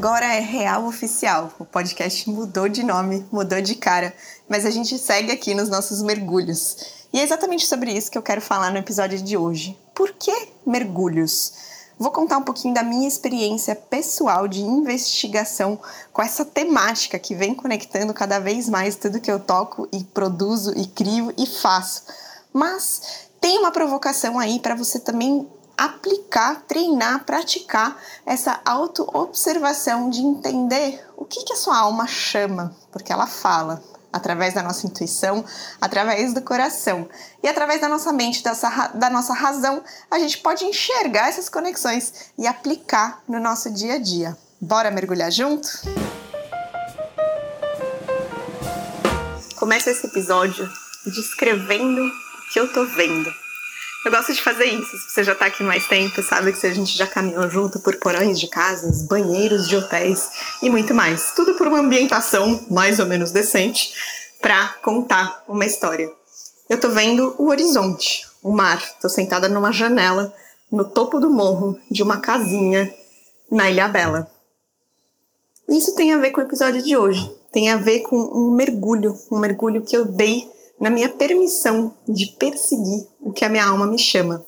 agora é Real Oficial. O podcast mudou de nome, mudou de cara, mas a gente segue aqui nos nossos mergulhos. E é exatamente sobre isso que eu quero falar no episódio de hoje. Por que mergulhos? Vou contar um pouquinho da minha experiência pessoal de investigação com essa temática que vem conectando cada vez mais tudo que eu toco e produzo e crio e faço. Mas tem uma provocação aí para você também aplicar, treinar, praticar essa auto-observação de entender o que, que a sua alma chama, porque ela fala através da nossa intuição, através do coração e através da nossa mente, dessa, da nossa razão, a gente pode enxergar essas conexões e aplicar no nosso dia a dia. Bora mergulhar junto? Começa esse episódio descrevendo o que eu tô vendo. Eu gosto de fazer isso. Se você já tá aqui mais tempo, sabe que a gente já caminhou junto por porões de casas, banheiros de hotéis e muito mais. Tudo por uma ambientação mais ou menos decente para contar uma história. Eu tô vendo o horizonte, o mar. Tô sentada numa janela no topo do morro de uma casinha na Ilha Bela. Isso tem a ver com o episódio de hoje. Tem a ver com um mergulho, um mergulho que eu dei na minha permissão de perseguir o que a minha alma me chama.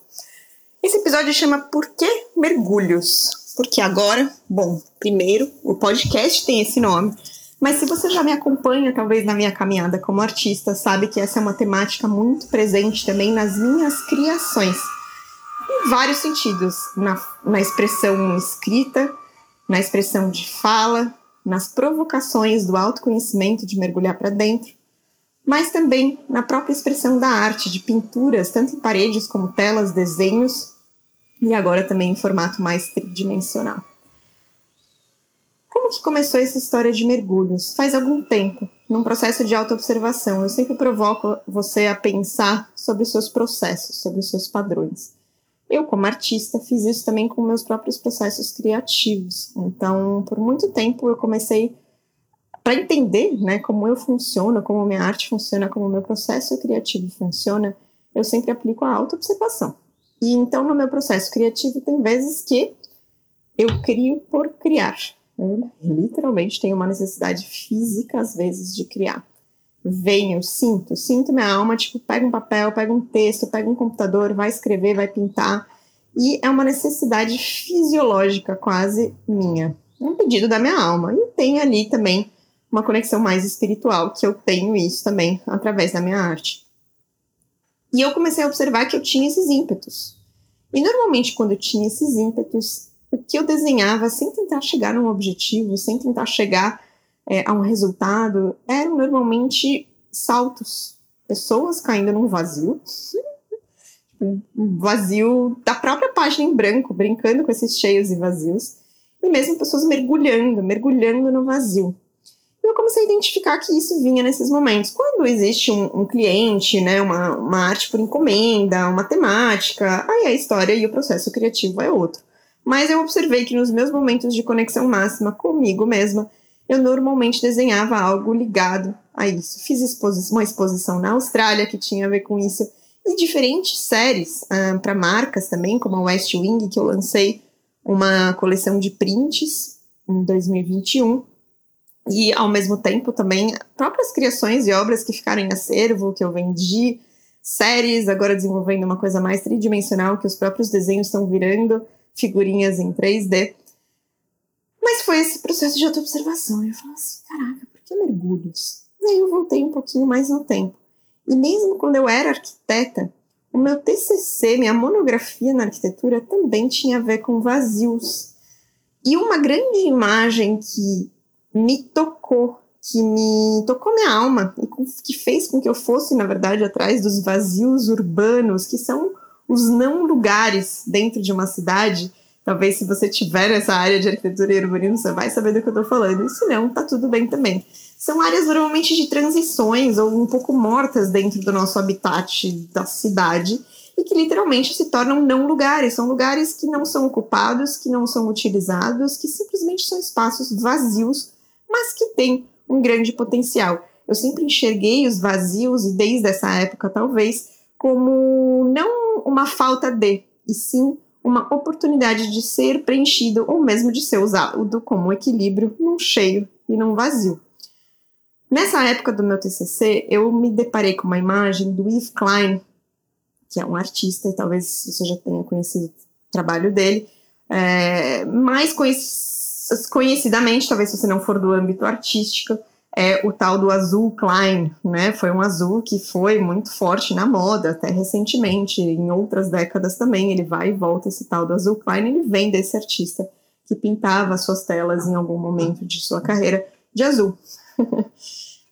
Esse episódio chama Por que Mergulhos? Porque agora, bom, primeiro, o podcast tem esse nome, mas se você já me acompanha, talvez na minha caminhada como artista, sabe que essa é uma temática muito presente também nas minhas criações, em vários sentidos, na, na expressão escrita, na expressão de fala, nas provocações do autoconhecimento de mergulhar para dentro, mas também na própria expressão da arte, de pinturas, tanto em paredes como telas, desenhos, e agora também em formato mais tridimensional. Como que começou essa história de mergulhos? Faz algum tempo, num processo de autoobservação. Eu sempre provoco você a pensar sobre os seus processos, sobre os seus padrões. Eu, como artista, fiz isso também com meus próprios processos criativos. Então, por muito tempo, eu comecei para entender né, como eu funciono, como minha arte funciona, como meu processo criativo funciona, eu sempre aplico a auto-observação. E então, no meu processo criativo, tem vezes que eu crio por criar. Eu, literalmente tenho uma necessidade física, às vezes, de criar. Venho, sinto, sinto minha alma, tipo, pega um papel, pega um texto, pega um computador, vai escrever, vai pintar. E é uma necessidade fisiológica quase minha. É um pedido da minha alma. E tem ali também uma conexão mais espiritual, que eu tenho isso também através da minha arte. E eu comecei a observar que eu tinha esses ímpetos. E normalmente, quando eu tinha esses ímpetos, o que eu desenhava, sem tentar chegar num objetivo, sem tentar chegar é, a um resultado, eram normalmente saltos. Pessoas caindo num vazio. um vazio da própria página em branco, brincando com esses cheios e vazios. E mesmo pessoas mergulhando, mergulhando no vazio eu comecei a identificar que isso vinha nesses momentos. Quando existe um, um cliente, né, uma, uma arte por encomenda, uma temática, aí a história e o processo criativo é outro. Mas eu observei que nos meus momentos de conexão máxima comigo mesma, eu normalmente desenhava algo ligado a isso. Fiz exposi uma exposição na Austrália que tinha a ver com isso, e diferentes séries uh, para marcas também, como a West Wing, que eu lancei uma coleção de prints em 2021 e ao mesmo tempo também próprias criações e obras que ficaram em acervo, que eu vendi, séries, agora desenvolvendo uma coisa mais tridimensional, que os próprios desenhos estão virando figurinhas em 3D. Mas foi esse processo de autoobservação. Eu falei assim, caraca, por que mergulhos? E aí eu voltei um pouquinho mais no tempo. E mesmo quando eu era arquiteta, o meu TCC, minha monografia na arquitetura, também tinha a ver com vazios. E uma grande imagem que me tocou, que me tocou minha alma e que fez com que eu fosse, na verdade, atrás dos vazios urbanos, que são os não lugares dentro de uma cidade. Talvez se você tiver essa área de arquitetura e urbanismo, você vai saber do que eu estou falando. E se não, tá tudo bem também. São áreas normalmente de transições ou um pouco mortas dentro do nosso habitat da cidade e que literalmente se tornam não lugares. São lugares que não são ocupados, que não são utilizados, que simplesmente são espaços vazios mas que tem um grande potencial. Eu sempre enxerguei os vazios, e desde essa época talvez, como não uma falta de, e sim uma oportunidade de ser preenchido ou mesmo de ser usado como equilíbrio num cheio e num vazio. Nessa época do meu TCC, eu me deparei com uma imagem do Yves Klein, que é um artista, e talvez você já tenha conhecido o trabalho dele, é, mais conhecidamente, talvez se você não for do âmbito artístico, é o tal do azul Klein, né? Foi um azul que foi muito forte na moda até recentemente, em outras décadas também. Ele vai e volta esse tal do azul Klein, ele vem desse artista que pintava suas telas em algum momento de sua carreira de azul.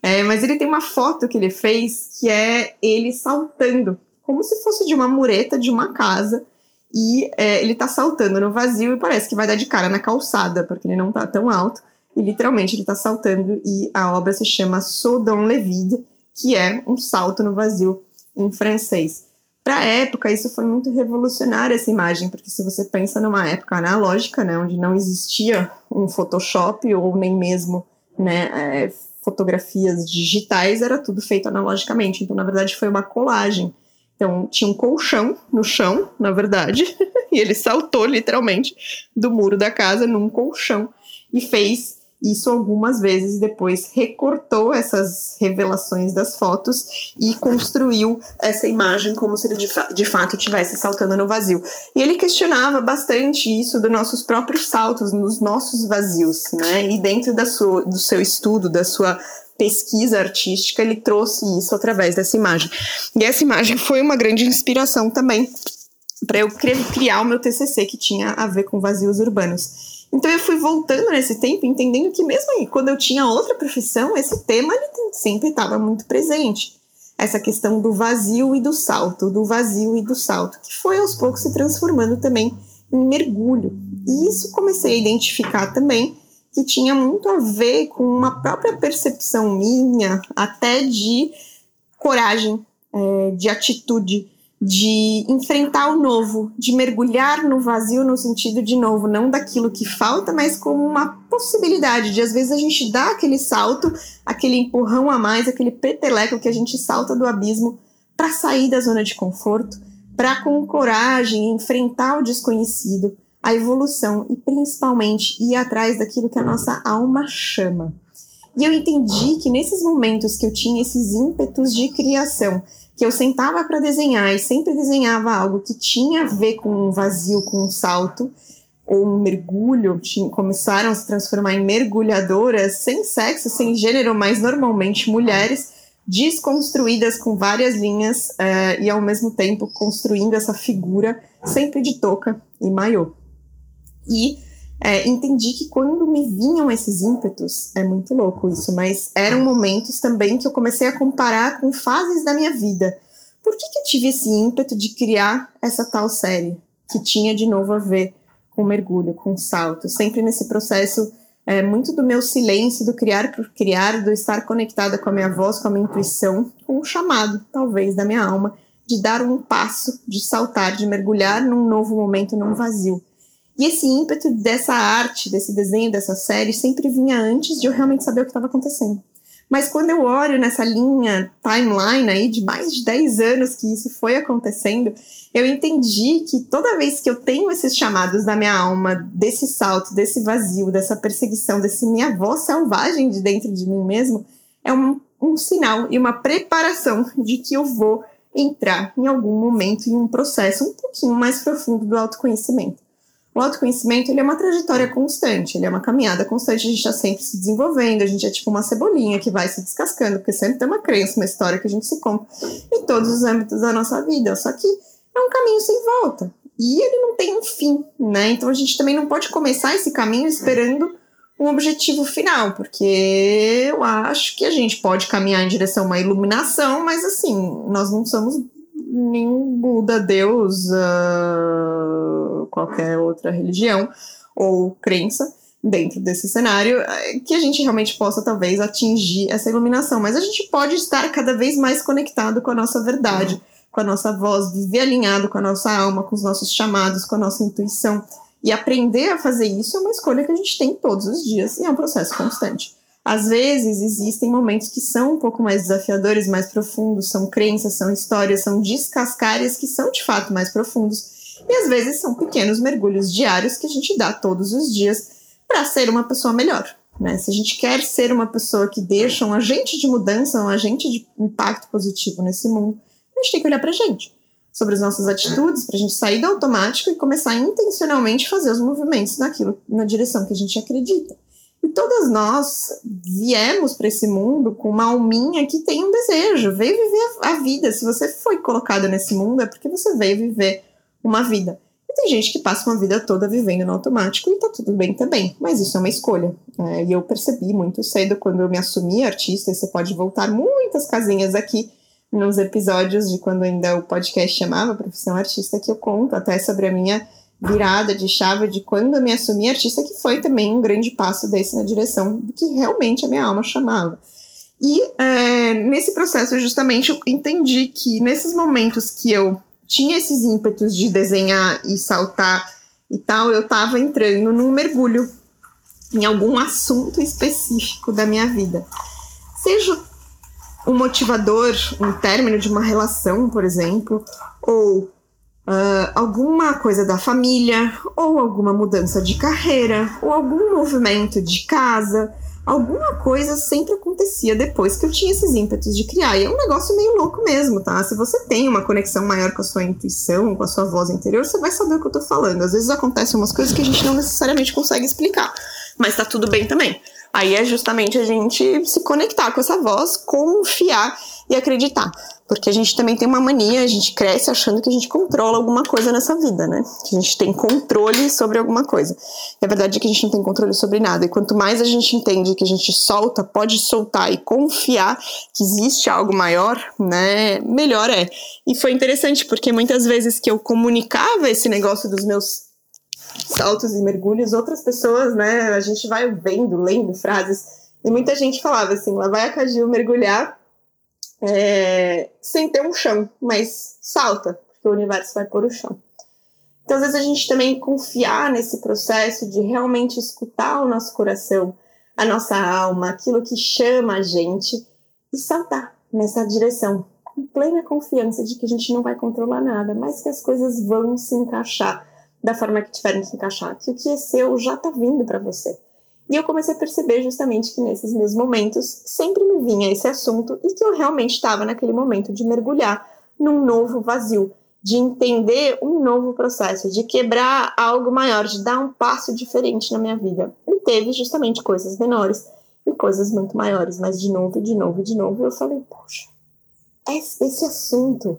é, mas ele tem uma foto que ele fez que é ele saltando, como se fosse de uma mureta de uma casa. E é, ele tá saltando no vazio e parece que vai dar de cara na calçada, porque ele não tá tão alto e literalmente ele está saltando e a obra se chama Saut dans le vide, que é um salto no vazio em francês. Para a época, isso foi muito revolucionário essa imagem, porque se você pensa numa época analógica, né, onde não existia um Photoshop ou nem mesmo né, é, fotografias digitais, era tudo feito analogicamente. Então, na verdade, foi uma colagem. Então, tinha um colchão no chão, na verdade, e ele saltou literalmente do muro da casa num colchão e fez isso algumas vezes depois recortou essas revelações das fotos e construiu essa imagem como se ele de, fa de fato estivesse saltando no vazio. E ele questionava bastante isso dos nossos próprios saltos, nos nossos vazios, né? E dentro da sua, do seu estudo, da sua pesquisa artística, ele trouxe isso através dessa imagem. E essa imagem foi uma grande inspiração também para eu criar o meu TCC que tinha a ver com vazios urbanos. Então eu fui voltando nesse tempo, entendendo que mesmo aí, quando eu tinha outra profissão, esse tema sempre estava muito presente. Essa questão do vazio e do salto, do vazio e do salto, que foi aos poucos se transformando também em mergulho. E isso comecei a identificar também que tinha muito a ver com uma própria percepção minha, até de coragem, é, de atitude, de enfrentar o novo, de mergulhar no vazio no sentido de novo, não daquilo que falta, mas como uma possibilidade de às vezes a gente dar aquele salto, aquele empurrão a mais, aquele peteleco que a gente salta do abismo para sair da zona de conforto, para com coragem enfrentar o desconhecido, a evolução e principalmente ir atrás daquilo que a nossa alma chama. E eu entendi que nesses momentos que eu tinha esses ímpetos de criação, que eu sentava para desenhar e sempre desenhava algo que tinha a ver com um vazio, com um salto ou um mergulho, começaram a se transformar em mergulhadoras sem sexo, sem gênero, mas normalmente mulheres desconstruídas com várias linhas uh, e ao mesmo tempo construindo essa figura sempre de touca e maiô. E é, entendi que quando me vinham esses ímpetos, é muito louco isso, mas eram momentos também que eu comecei a comparar com fases da minha vida. Por que, que eu tive esse ímpeto de criar essa tal série, que tinha de novo a ver com mergulho, com salto, sempre nesse processo é, muito do meu silêncio, do criar por criar, do estar conectada com a minha voz, com a minha intuição, com o chamado, talvez, da minha alma, de dar um passo, de saltar, de mergulhar num novo momento, num vazio. E esse ímpeto dessa arte, desse desenho, dessa série, sempre vinha antes de eu realmente saber o que estava acontecendo. Mas quando eu olho nessa linha timeline aí de mais de 10 anos que isso foi acontecendo, eu entendi que toda vez que eu tenho esses chamados da minha alma, desse salto, desse vazio, dessa perseguição, desse minha voz selvagem de dentro de mim mesmo, é um, um sinal e uma preparação de que eu vou entrar em algum momento em um processo um pouquinho mais profundo do autoconhecimento. O autoconhecimento ele é uma trajetória constante, ele é uma caminhada constante, a gente está sempre se desenvolvendo, a gente é tipo uma cebolinha que vai se descascando, porque sempre tem uma crença, uma história que a gente se conta em todos os âmbitos da nossa vida, só que é um caminho sem volta e ele não tem um fim, né? Então a gente também não pode começar esse caminho esperando um objetivo final, porque eu acho que a gente pode caminhar em direção a uma iluminação, mas assim, nós não somos nenhum Buda, Deus, uh, qualquer outra religião ou crença dentro desse cenário, eh, que a gente realmente possa talvez atingir essa iluminação. Mas a gente pode estar cada vez mais conectado com a nossa verdade, com a nossa voz, viver alinhado com a nossa alma, com os nossos chamados, com a nossa intuição. E aprender a fazer isso é uma escolha que a gente tem todos os dias e é um processo constante. Às vezes existem momentos que são um pouco mais desafiadores, mais profundos, são crenças, são histórias, são descascares que são de fato mais profundos. E às vezes são pequenos mergulhos diários que a gente dá todos os dias para ser uma pessoa melhor. Né? Se a gente quer ser uma pessoa que deixa um agente de mudança, um agente de impacto positivo nesse mundo, a gente tem que olhar para a gente, sobre as nossas atitudes, para a gente sair do automático e começar a intencionalmente fazer os movimentos naquilo, na direção que a gente acredita. E todas nós viemos para esse mundo com uma alminha que tem um desejo, veio viver a vida. Se você foi colocado nesse mundo, é porque você veio viver uma vida. E tem gente que passa uma vida toda vivendo no automático e tá tudo bem também, mas isso é uma escolha. É, e eu percebi muito cedo quando eu me assumi artista, e você pode voltar muitas casinhas aqui nos episódios de quando ainda o podcast chamava Profissão Artista, que eu conto até sobre a minha virada de chave de quando eu me assumi artista, que foi também um grande passo desse na direção do que realmente a minha alma chamava. E é, nesse processo, justamente, eu entendi que nesses momentos que eu tinha esses ímpetos de desenhar e saltar e tal, eu estava entrando num mergulho em algum assunto específico da minha vida. Seja um motivador, um término de uma relação, por exemplo, ou uh, alguma coisa da família, ou alguma mudança de carreira, ou algum movimento de casa, alguma coisa sempre acontecia depois que eu tinha esses ímpetos de criar. E é um negócio meio louco mesmo, tá? Se você tem uma conexão maior com a sua intuição, com a sua voz interior, você vai saber o que eu tô falando. Às vezes acontecem umas coisas que a gente não necessariamente consegue explicar, mas tá tudo bem também. Aí é justamente a gente se conectar com essa voz, confiar e acreditar. Porque a gente também tem uma mania, a gente cresce achando que a gente controla alguma coisa nessa vida, né? Que a gente tem controle sobre alguma coisa. E a verdade é que a gente não tem controle sobre nada. E quanto mais a gente entende que a gente solta, pode soltar e confiar que existe algo maior, né? Melhor é. E foi interessante, porque muitas vezes que eu comunicava esse negócio dos meus saltos e mergulhos, outras pessoas, né? A gente vai vendo, lendo frases. E muita gente falava assim: lá vai a Caju mergulhar é, sem ter um chão, mas salta, porque o universo vai pôr o chão. Então, às vezes, a gente também confiar nesse processo de realmente escutar o nosso coração, a nossa alma, aquilo que chama a gente, e saltar nessa direção, com plena confiança de que a gente não vai controlar nada, mas que as coisas vão se encaixar da forma que tiverem que encaixar, que o que é seu já está vindo para você. E eu comecei a perceber justamente que nesses meus momentos sempre me vinha esse assunto e que eu realmente estava naquele momento de mergulhar num novo vazio, de entender um novo processo, de quebrar algo maior, de dar um passo diferente na minha vida. E teve justamente coisas menores e coisas muito maiores, mas de novo, de novo, de novo, eu falei, poxa, esse assunto,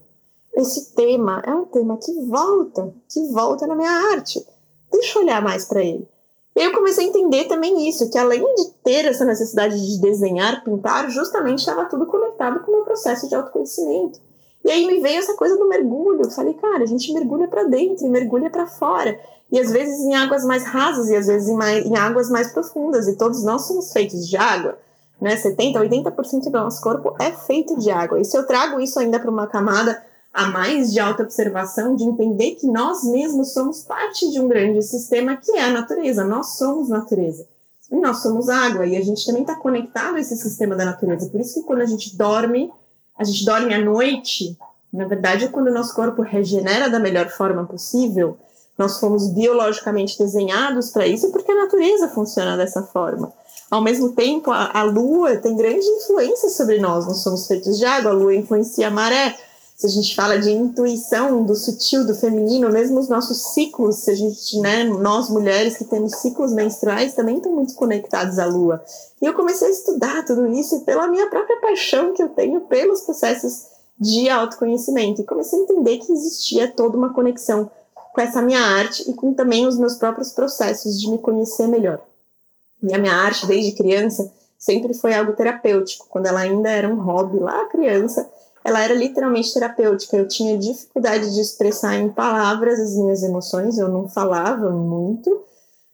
esse tema é um tema que volta, que volta na minha arte. Deixa eu olhar mais para ele. Eu comecei a entender também isso, que além de ter essa necessidade de desenhar, pintar, justamente estava tudo conectado com o meu processo de autoconhecimento. E aí me veio essa coisa do mergulho. Eu falei, cara, a gente mergulha para dentro mergulha para fora. E às vezes em águas mais rasas e às vezes em, mais, em águas mais profundas. E todos nós somos feitos de água. Né? 70%, 80% do nosso corpo é feito de água. E se eu trago isso ainda para uma camada a mais de auto-observação, de entender que nós mesmos somos parte de um grande sistema que é a natureza. Nós somos natureza. E nós somos água. E a gente também está conectado a esse sistema da natureza. Por isso que quando a gente dorme, a gente dorme à noite, na verdade, quando o nosso corpo regenera da melhor forma possível. Nós fomos biologicamente desenhados para isso porque a natureza funciona dessa forma. Ao mesmo tempo, a, a lua tem grande influência sobre nós. Nós somos feitos de água, a lua influencia a maré se a gente fala de intuição do sutil, do feminino, mesmo os nossos ciclos, se a gente, né, nós mulheres que temos ciclos menstruais também estão muito conectados à lua. E eu comecei a estudar tudo isso pela minha própria paixão que eu tenho pelos processos de autoconhecimento e comecei a entender que existia toda uma conexão com essa minha arte e com também os meus próprios processos de me conhecer melhor. E a minha arte desde criança sempre foi algo terapêutico, quando ela ainda era um hobby lá criança, ela era literalmente terapêutica. Eu tinha dificuldade de expressar em palavras as minhas emoções, eu não falava muito.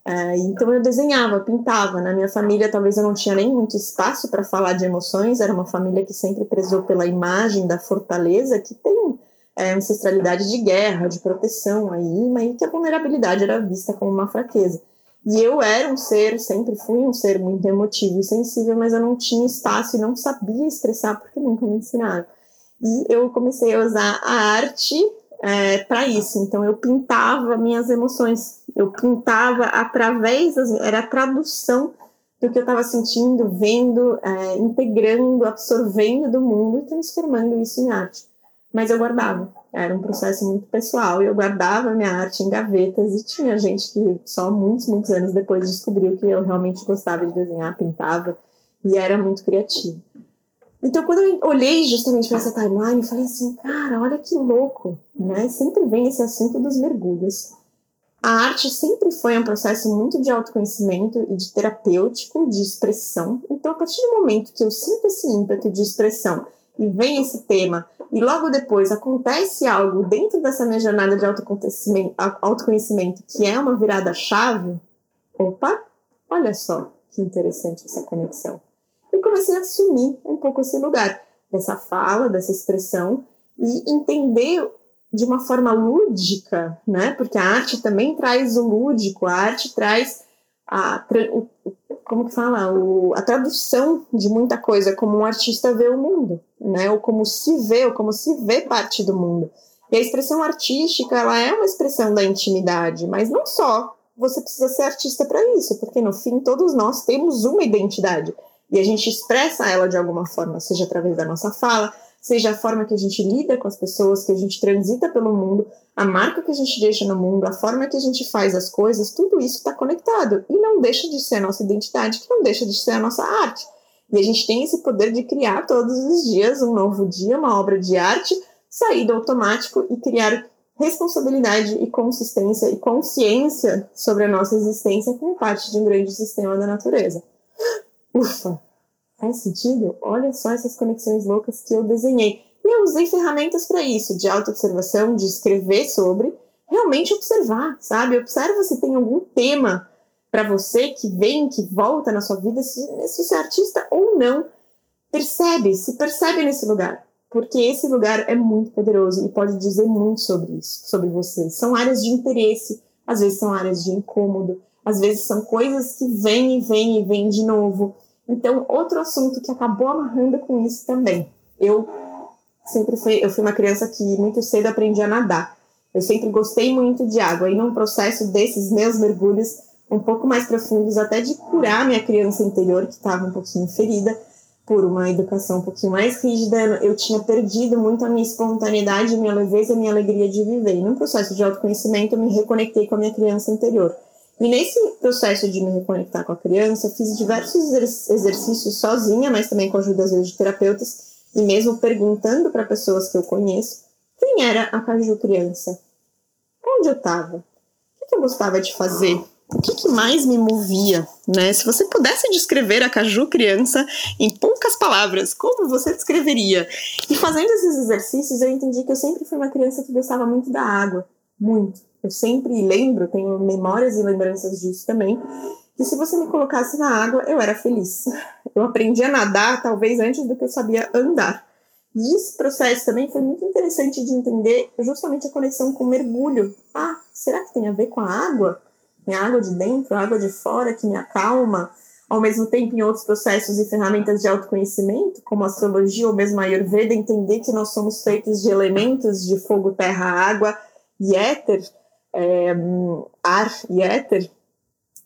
É, então eu desenhava, pintava. Na minha família, talvez eu não tinha nem muito espaço para falar de emoções. Era uma família que sempre prezou pela imagem da fortaleza, que tem é, ancestralidade de guerra, de proteção aí, mas que a vulnerabilidade era vista como uma fraqueza. E eu era um ser, sempre fui um ser muito emotivo e sensível, mas eu não tinha espaço e não sabia expressar porque nunca me ensinaram. E eu comecei a usar a arte é, para isso. Então eu pintava minhas emoções, eu pintava através das, era a tradução do que eu estava sentindo, vendo, é, integrando, absorvendo do mundo e transformando isso em arte. Mas eu guardava, era um processo muito pessoal e eu guardava minha arte em gavetas e tinha gente que só muitos, muitos anos depois descobriu que eu realmente gostava de desenhar, pintava e era muito criativo. Então, quando eu olhei justamente para essa timeline, eu falei assim, cara, olha que louco, né? Sempre vem esse assunto dos mergulhos. A arte sempre foi um processo muito de autoconhecimento e de terapêutico, de expressão. Então, a partir do momento que eu sinto esse ímpeto de expressão e vem esse tema, e logo depois acontece algo dentro dessa minha jornada de autoconhecimento, que é uma virada-chave, opa, olha só que interessante essa conexão e comecei a assumir um pouco esse lugar dessa fala, dessa expressão e entender de uma forma lúdica, né? Porque a arte também traz o lúdico, a arte traz a como que fala, o, a tradução de muita coisa, como um artista vê o mundo, né? Ou como se vê, ou como se vê parte do mundo. E a expressão artística, ela é uma expressão da intimidade, mas não só. Você precisa ser artista para isso, porque no fim todos nós temos uma identidade e a gente expressa ela de alguma forma, seja através da nossa fala, seja a forma que a gente lida com as pessoas, que a gente transita pelo mundo, a marca que a gente deixa no mundo, a forma que a gente faz as coisas, tudo isso está conectado e não deixa de ser a nossa identidade, que não deixa de ser a nossa arte. E a gente tem esse poder de criar todos os dias um novo dia, uma obra de arte, sair do automático e criar responsabilidade e consistência e consciência sobre a nossa existência como parte de um grande sistema da natureza. Ufa, faz sentido? Olha só essas conexões loucas que eu desenhei. E eu usei ferramentas para isso, de autoobservação, de escrever sobre, realmente observar, sabe? Observa se tem algum tema para você que vem, que volta na sua vida, se, se você é artista ou não. Percebe, se percebe nesse lugar. Porque esse lugar é muito poderoso e pode dizer muito sobre isso, sobre você. São áreas de interesse, às vezes são áreas de incômodo, às vezes são coisas que vêm e vêm e vêm de novo. Então, outro assunto que acabou amarrando com isso também. Eu sempre fui, eu fui uma criança que muito cedo aprendi a nadar. Eu sempre gostei muito de água. E num processo desses meus mergulhos um pouco mais profundos, até de curar minha criança interior, que estava um pouquinho ferida por uma educação um pouquinho mais rígida, eu tinha perdido muito a minha espontaneidade, minha leveza, minha alegria de viver. E num processo de autoconhecimento, eu me reconectei com a minha criança interior. E nesse processo de me reconectar com a criança, fiz diversos exercícios sozinha, mas também com a ajuda às vezes de terapeutas, e mesmo perguntando para pessoas que eu conheço quem era a Caju criança, onde eu estava, o que eu gostava de fazer, o que, que, mais me movia, né? Se você pudesse descrever a Caju criança em poucas palavras, como você descreveria? E fazendo esses exercícios, eu entendi que eu sempre fui uma criança que gostava muito da água, muito. Eu sempre lembro, tenho memórias e lembranças disso também, que se você me colocasse na água, eu era feliz. Eu aprendi a nadar, talvez antes do que eu sabia andar. E esse processo também foi muito interessante de entender justamente a conexão com o mergulho. Ah, será que tem a ver com a água? Tem água de dentro, água de fora que me acalma? Ao mesmo tempo, em outros processos e ferramentas de autoconhecimento, como a astrologia ou mesmo a Ayurveda, entender que nós somos feitos de elementos de fogo, terra, água e éter, é, ar e éter,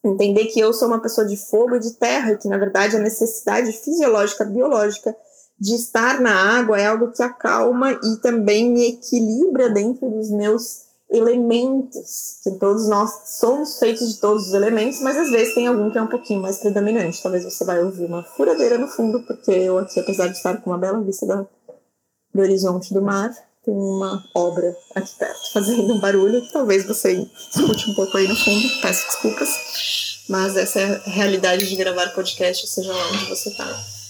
entender que eu sou uma pessoa de fogo e de terra, que na verdade a necessidade fisiológica, biológica de estar na água é algo que acalma e também me equilibra dentro dos meus elementos, que todos nós somos feitos de todos os elementos, mas às vezes tem algum que é um pouquinho mais predominante. Talvez você vai ouvir uma furadeira no fundo, porque eu aqui, apesar de estar com uma bela vista do, do horizonte do mar, tem uma obra aqui perto fazendo um barulho. Talvez você escute um pouco aí no fundo, peço desculpas. Mas essa é a realidade de gravar podcast, seja lá onde você está.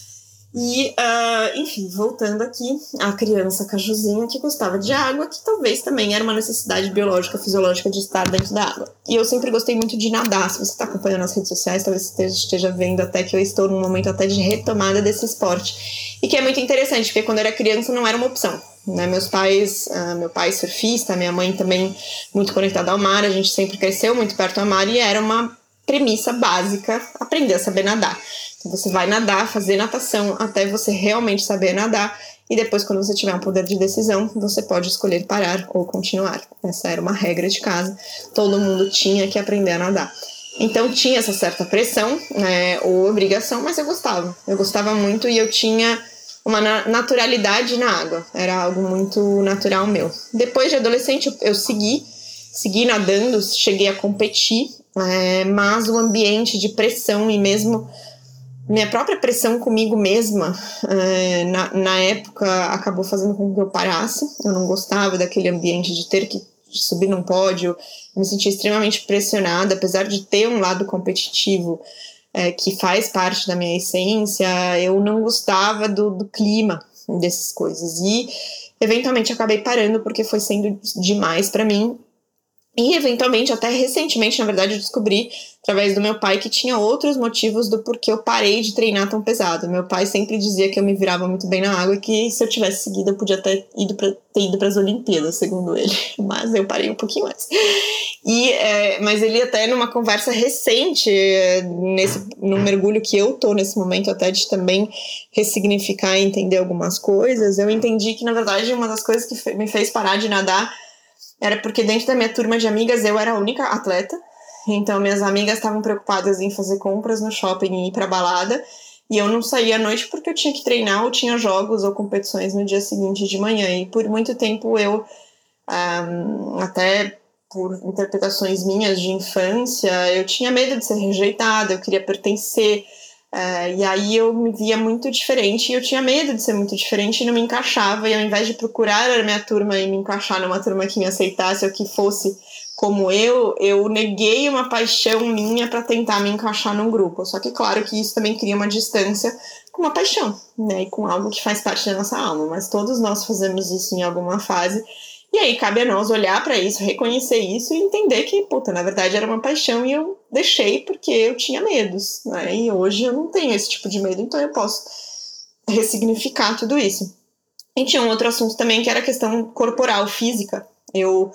E, uh, enfim, voltando aqui, a criança cajuzinha que gostava de água, que talvez também era uma necessidade biológica, fisiológica de estar dentro da água. E eu sempre gostei muito de nadar. Se você está acompanhando nas redes sociais, talvez você esteja vendo até que eu estou num momento até de retomada desse esporte. E que é muito interessante, porque quando eu era criança não era uma opção. Né? Meus pais, uh, meu pai surfista, minha mãe também muito conectada ao mar, a gente sempre cresceu muito perto do mar e era uma premissa básica aprender a saber nadar. Então você vai nadar, fazer natação até você realmente saber nadar e depois, quando você tiver um poder de decisão, você pode escolher parar ou continuar. Essa era uma regra de casa, todo mundo tinha que aprender a nadar. Então tinha essa certa pressão, né, ou obrigação, mas eu gostava. Eu gostava muito e eu tinha uma naturalidade na água. Era algo muito natural meu. Depois de adolescente, eu segui, segui nadando, cheguei a competir, é, mas o ambiente de pressão e mesmo minha própria pressão comigo mesma, é, na, na época, acabou fazendo com que eu parasse. Eu não gostava daquele ambiente de ter que subir num pódio. Me sentia extremamente pressionada, apesar de ter um lado competitivo é, que faz parte da minha essência, eu não gostava do, do clima dessas coisas. E eventualmente acabei parando porque foi sendo demais para mim e eventualmente, até recentemente, na verdade, eu descobri através do meu pai que tinha outros motivos do porquê eu parei de treinar tão pesado. Meu pai sempre dizia que eu me virava muito bem na água e que se eu tivesse seguido eu podia ter ido para ter ido para as Olimpíadas, segundo ele. Mas eu parei um pouquinho mais. E, é, mas ele até numa conversa recente, nesse, no mergulho que eu tô nesse momento, até de também ressignificar e entender algumas coisas, eu entendi que, na verdade, uma das coisas que me fez parar de nadar era porque dentro da minha turma de amigas eu era a única atleta. Então minhas amigas estavam preocupadas em fazer compras no shopping e ir para balada. E eu não saía à noite porque eu tinha que treinar ou tinha jogos ou competições no dia seguinte de manhã. E por muito tempo eu, um, até por interpretações minhas de infância, eu tinha medo de ser rejeitada, eu queria pertencer. Uh, e aí eu me via muito diferente e eu tinha medo de ser muito diferente e não me encaixava. E ao invés de procurar a minha turma e me encaixar numa turma que me aceitasse ou que fosse como eu, eu neguei uma paixão minha para tentar me encaixar num grupo. Só que, claro, que isso também cria uma distância com uma paixão, né? E com algo que faz parte da nossa alma. Mas todos nós fazemos isso em alguma fase. E aí cabe a nós olhar para isso, reconhecer isso e entender que, puta, na verdade era uma paixão e eu deixei porque eu tinha medos, né? E hoje eu não tenho esse tipo de medo, então eu posso ressignificar tudo isso. E tinha um outro assunto também que era a questão corporal, física. Eu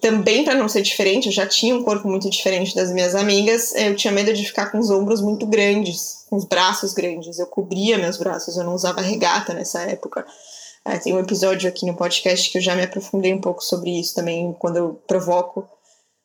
também, para não ser diferente, eu já tinha um corpo muito diferente das minhas amigas, eu tinha medo de ficar com os ombros muito grandes, com os braços grandes. Eu cobria meus braços, eu não usava regata nessa época. É, tem um episódio aqui no podcast que eu já me aprofundei um pouco sobre isso também, quando eu provoco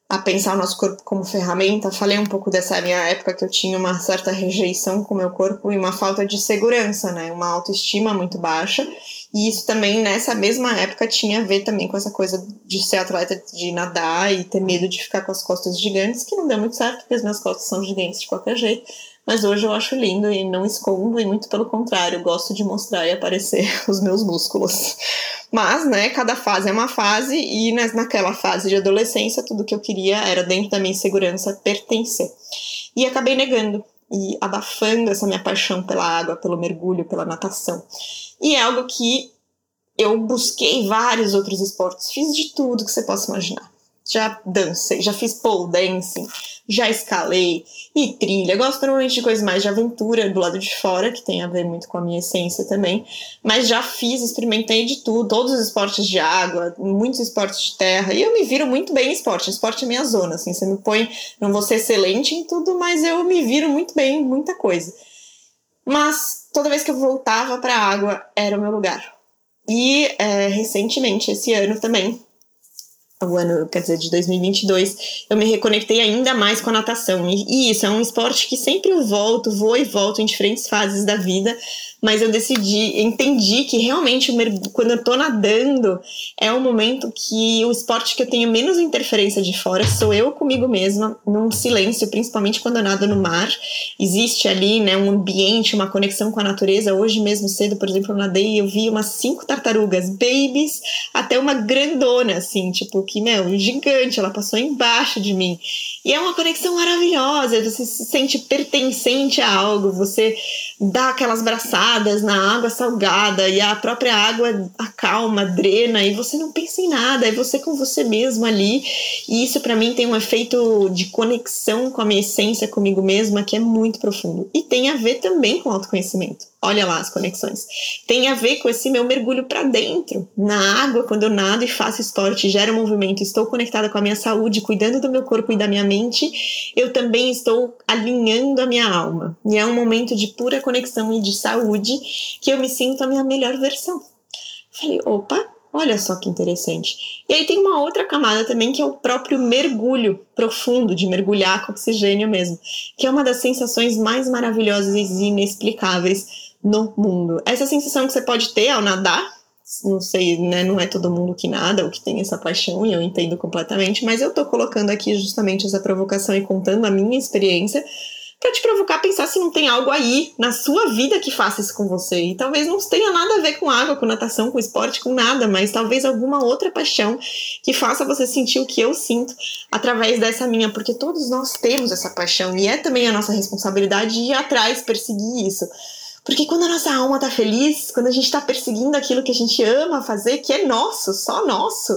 a pensar o nosso corpo como ferramenta. Falei um pouco dessa minha época que eu tinha uma certa rejeição com o meu corpo e uma falta de segurança, né? Uma autoestima muito baixa. E isso também, nessa mesma época, tinha a ver também com essa coisa de ser atleta, de nadar e ter medo de ficar com as costas gigantes, que não deu muito certo, porque as minhas costas são gigantes de qualquer jeito. Mas hoje eu acho lindo e não escondo, e muito pelo contrário, gosto de mostrar e aparecer os meus músculos. Mas, né, cada fase é uma fase, e naquela fase de adolescência, tudo que eu queria era, dentro da minha insegurança, pertencer. E acabei negando e abafando essa minha paixão pela água, pelo mergulho, pela natação. E é algo que eu busquei vários outros esportes, fiz de tudo que você possa imaginar já dancei, já fiz pole dancing, já escalei e trilha. Gosto normalmente de coisas mais de aventura do lado de fora, que tem a ver muito com a minha essência também. Mas já fiz, experimentei de tudo, todos os esportes de água, muitos esportes de terra. E eu me viro muito bem em esporte. Esporte é minha zona, assim. Você me põe, não vou ser excelente em tudo, mas eu me viro muito bem em muita coisa. Mas toda vez que eu voltava para a água, era o meu lugar. E é, recentemente, esse ano também, o ano, quer dizer, de 2022, eu me reconectei ainda mais com a natação. E, e, isso é um esporte que sempre eu volto, vou e volto em diferentes fases da vida, mas eu decidi, entendi que realmente quando eu tô nadando é um momento que o esporte que eu tenho menos interferência de fora sou eu comigo mesma, num silêncio, principalmente quando eu nado no mar. Existe ali, né, um ambiente, uma conexão com a natureza. Hoje mesmo cedo, por exemplo, eu nadei e eu vi umas cinco tartarugas, babies, até uma grandona, assim, tipo, que, meu, gigante, ela passou embaixo de mim. E é uma conexão maravilhosa, você se sente pertencente a algo, você dá aquelas braçadas na água salgada e a própria água acalma, drena e você não pensa em nada, é você com você mesmo ali. E isso para mim tem um efeito de conexão com a minha essência, comigo mesma, que é muito profundo. E tem a ver também com autoconhecimento. Olha lá as conexões. Tem a ver com esse meu mergulho para dentro, na água, quando eu nado e faço esporte, gero movimento, estou conectada com a minha saúde, cuidando do meu corpo e da minha mente, eu também estou alinhando a minha alma. E é um momento de pura conexão e de saúde que eu me sinto a minha melhor versão. Falei, opa, olha só que interessante. E aí tem uma outra camada também que é o próprio mergulho profundo, de mergulhar com oxigênio mesmo, que é uma das sensações mais maravilhosas e inexplicáveis no mundo. Essa sensação que você pode ter ao nadar, não sei, né, não é todo mundo que nada ou que tem essa paixão, e eu entendo completamente, mas eu tô colocando aqui justamente essa provocação e contando a minha experiência para te provocar a pensar se não tem algo aí na sua vida que faça isso com você. E talvez não tenha nada a ver com água, com natação, com esporte, com nada, mas talvez alguma outra paixão que faça você sentir o que eu sinto através dessa minha, porque todos nós temos essa paixão e é também a nossa responsabilidade ir atrás, perseguir isso. Porque quando a nossa alma tá feliz, quando a gente tá perseguindo aquilo que a gente ama fazer, que é nosso, só nosso,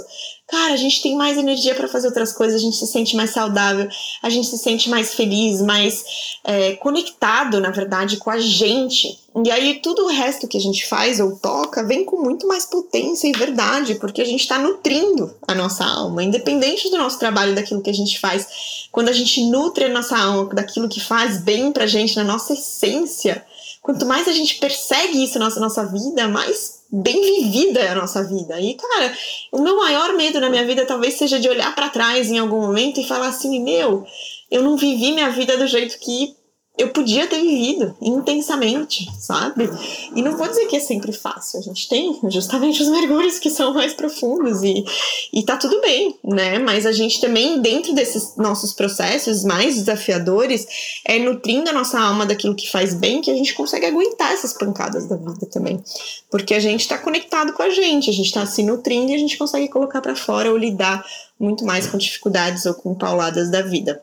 cara, a gente tem mais energia para fazer outras coisas, a gente se sente mais saudável, a gente se sente mais feliz, mais é, conectado, na verdade, com a gente. E aí tudo o resto que a gente faz ou toca vem com muito mais potência e verdade, porque a gente está nutrindo a nossa alma, independente do nosso trabalho, daquilo que a gente faz. Quando a gente nutre a nossa alma daquilo que faz bem pra gente, na nossa essência, quanto mais a gente persegue isso na nossa, nossa vida, mais bem vivida é a nossa vida. E, cara, o meu maior medo na minha vida talvez seja de olhar para trás em algum momento e falar assim: meu, eu não vivi minha vida do jeito que eu podia ter vivido intensamente, sabe? E não vou dizer que é sempre fácil, a gente tem justamente os mergulhos que são mais profundos e, e tá tudo bem, né? Mas a gente também, dentro desses nossos processos mais desafiadores, é nutrindo a nossa alma daquilo que faz bem que a gente consegue aguentar essas pancadas da vida também. Porque a gente tá conectado com a gente, a gente tá se nutrindo e a gente consegue colocar para fora ou lidar muito mais com dificuldades ou com pauladas da vida.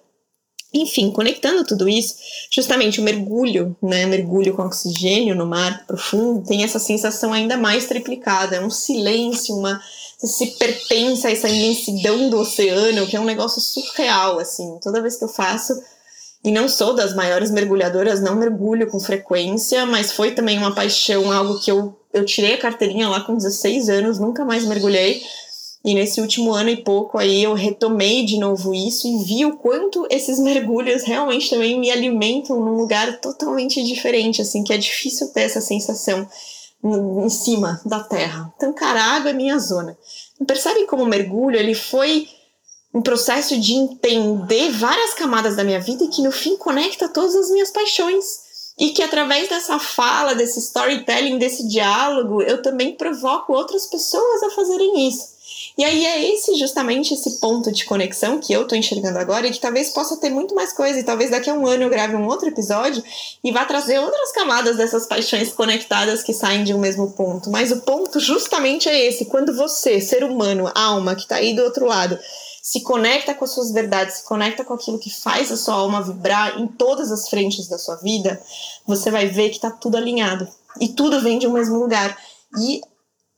Enfim, conectando tudo isso, justamente o mergulho, né, mergulho com oxigênio no mar profundo, tem essa sensação ainda mais triplicada, é um silêncio, uma se pertence a essa imensidão do oceano, que é um negócio surreal, assim. Toda vez que eu faço, e não sou das maiores mergulhadoras, não mergulho com frequência, mas foi também uma paixão, algo que eu, eu tirei a carteirinha lá com 16 anos, nunca mais mergulhei e nesse último ano e pouco aí eu retomei de novo isso e vi o quanto esses mergulhos realmente também me alimentam num lugar totalmente diferente, assim, que é difícil ter essa sensação em cima da terra. Então, cara, a água é minha zona. Percebe como o mergulho, ele foi um processo de entender várias camadas da minha vida e que no fim conecta todas as minhas paixões. E que através dessa fala, desse storytelling, desse diálogo, eu também provoco outras pessoas a fazerem isso. E aí é esse justamente esse ponto de conexão que eu tô enxergando agora e que talvez possa ter muito mais coisa e talvez daqui a um ano eu grave um outro episódio e vá trazer outras camadas dessas paixões conectadas que saem de um mesmo ponto. Mas o ponto justamente é esse, quando você, ser humano, alma que tá aí do outro lado, se conecta com as suas verdades, se conecta com aquilo que faz a sua alma vibrar em todas as frentes da sua vida, você vai ver que tá tudo alinhado e tudo vem de um mesmo lugar. E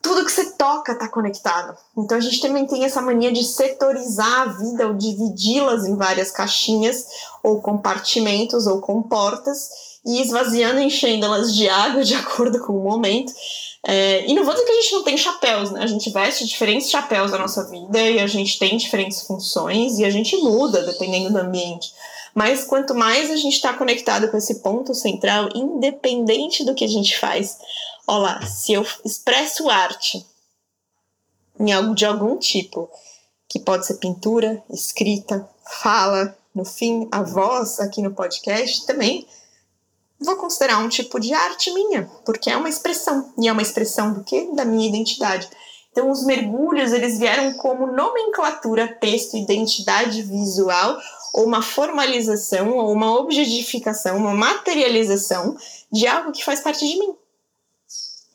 tudo que você toca está conectado. Então a gente também tem essa mania de setorizar a vida ou dividi-las em várias caixinhas ou compartimentos ou comportas e esvaziando e enchendo-las de água de acordo com o momento. É, e não vou dizer que a gente não tem chapéus, né? A gente veste diferentes chapéus na nossa vida e a gente tem diferentes funções e a gente muda dependendo do ambiente. Mas quanto mais a gente está conectado com esse ponto central, independente do que a gente faz, Olá, se eu expresso arte em algo de algum tipo, que pode ser pintura, escrita, fala, no fim, a voz aqui no podcast também, vou considerar um tipo de arte minha, porque é uma expressão. E é uma expressão do quê? Da minha identidade. Então, os mergulhos, eles vieram como nomenclatura, texto, identidade visual, ou uma formalização, ou uma objetificação, uma materialização de algo que faz parte de mim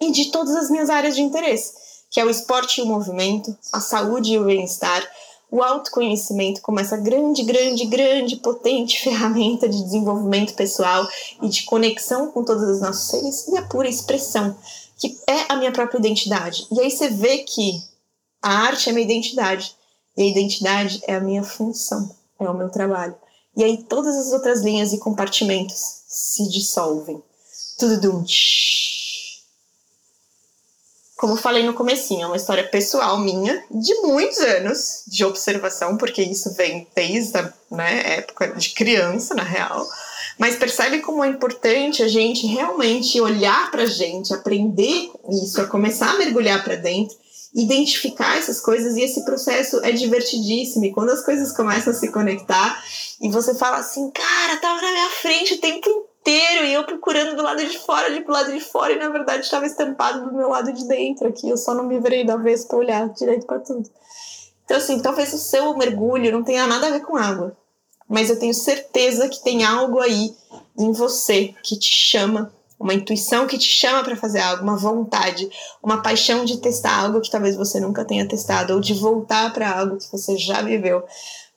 e de todas as minhas áreas de interesse, que é o esporte e o movimento, a saúde e o bem-estar, o autoconhecimento como essa grande, grande, grande, potente ferramenta de desenvolvimento pessoal e de conexão com todos os nossos seres e a pura expressão, que é a minha própria identidade. E aí você vê que a arte é minha identidade e a identidade é a minha função, é o meu trabalho. E aí todas as outras linhas e compartimentos se dissolvem. Tudo dum. Como falei no comecinho, é uma história pessoal minha, de muitos anos de observação, porque isso vem desde a né, época de criança, na real. Mas percebe como é importante a gente realmente olhar pra gente, aprender isso, a começar a mergulhar para dentro, identificar essas coisas e esse processo é divertidíssimo. E quando as coisas começam a se conectar e você fala assim, cara, tava na minha frente o tempo inteiro e eu procurando do lado de fora, de pro lado de fora, e na verdade estava estampado do meu lado de dentro aqui. Eu só não me virei da vez para olhar direito para tudo. Então, assim, talvez o seu mergulho não tenha nada a ver com água, mas eu tenho certeza que tem algo aí em você que te chama, uma intuição que te chama para fazer algo, uma vontade, uma paixão de testar algo que talvez você nunca tenha testado, ou de voltar para algo que você já viveu.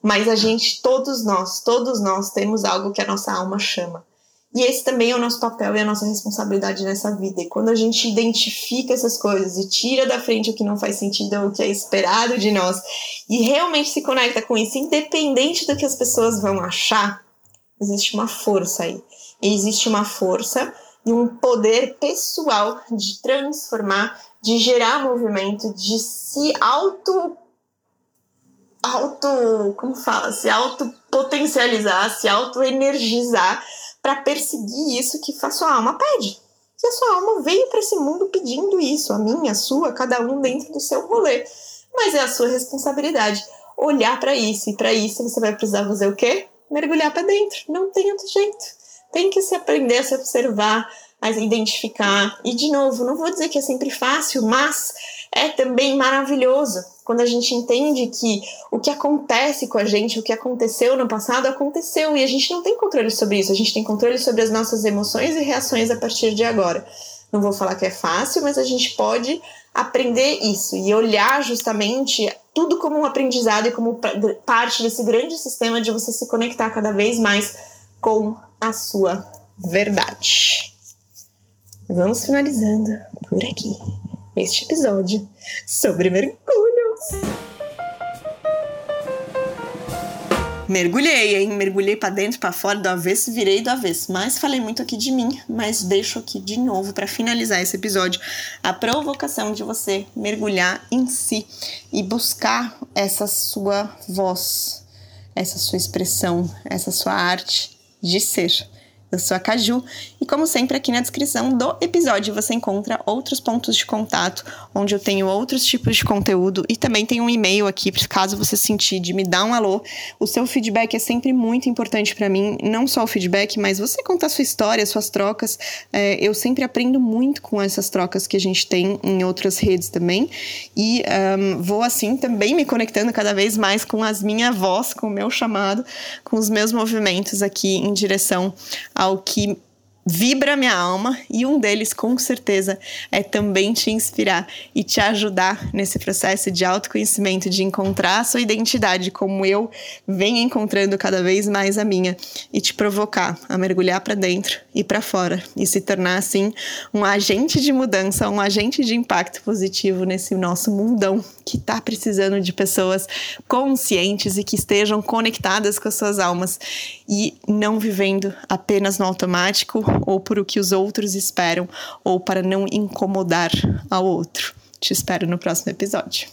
Mas a gente, todos nós, todos nós temos algo que a nossa alma chama. E esse também é o nosso papel e a nossa responsabilidade nessa vida. E quando a gente identifica essas coisas e tira da frente o que não faz sentido ou o que é esperado de nós e realmente se conecta com isso, independente do que as pessoas vão achar, existe uma força aí. Existe uma força e um poder pessoal de transformar, de gerar movimento, de se auto auto, como fala, se auto potencializar, se auto energizar para perseguir isso que a sua alma pede. Que a sua alma veio para esse mundo pedindo isso, a minha, a sua, cada um dentro do seu rolê. Mas é a sua responsabilidade olhar para isso. E para isso você vai precisar fazer o quê? Mergulhar para dentro. Não tem outro jeito. Tem que se aprender a se observar, a identificar. E de novo, não vou dizer que é sempre fácil, mas é também maravilhoso quando a gente entende que o que acontece com a gente, o que aconteceu no passado, aconteceu e a gente não tem controle sobre isso, a gente tem controle sobre as nossas emoções e reações a partir de agora. Não vou falar que é fácil, mas a gente pode aprender isso e olhar justamente tudo como um aprendizado e como parte desse grande sistema de você se conectar cada vez mais com a sua verdade. Vamos finalizando por aqui este episódio sobre mergulhos. Mergulhei, hein? Mergulhei para dentro, para fora, do avesso, virei do avesso. Mas falei muito aqui de mim, mas deixo aqui de novo para finalizar esse episódio a provocação de você mergulhar em si e buscar essa sua voz, essa sua expressão, essa sua arte de ser. Eu sou a Caju e, como sempre, aqui na descrição do episódio você encontra outros pontos de contato, onde eu tenho outros tipos de conteúdo e também tem um e-mail aqui, caso você sentir de me dar um alô. O seu feedback é sempre muito importante para mim, não só o feedback, mas você contar sua história, suas trocas. É, eu sempre aprendo muito com essas trocas que a gente tem em outras redes também e um, vou assim também me conectando cada vez mais com as minha voz, com o meu chamado, com os meus movimentos aqui em direção ao que vibra minha alma e um deles com certeza é também te inspirar e te ajudar nesse processo de autoconhecimento, de encontrar a sua identidade como eu venho encontrando cada vez mais a minha e te provocar a mergulhar para dentro e para fora e se tornar assim um agente de mudança, um agente de impacto positivo nesse nosso mundão que está precisando de pessoas conscientes e que estejam conectadas com as suas almas e não vivendo apenas no automático ou por o que os outros esperam, ou para não incomodar ao outro. Te espero no próximo episódio.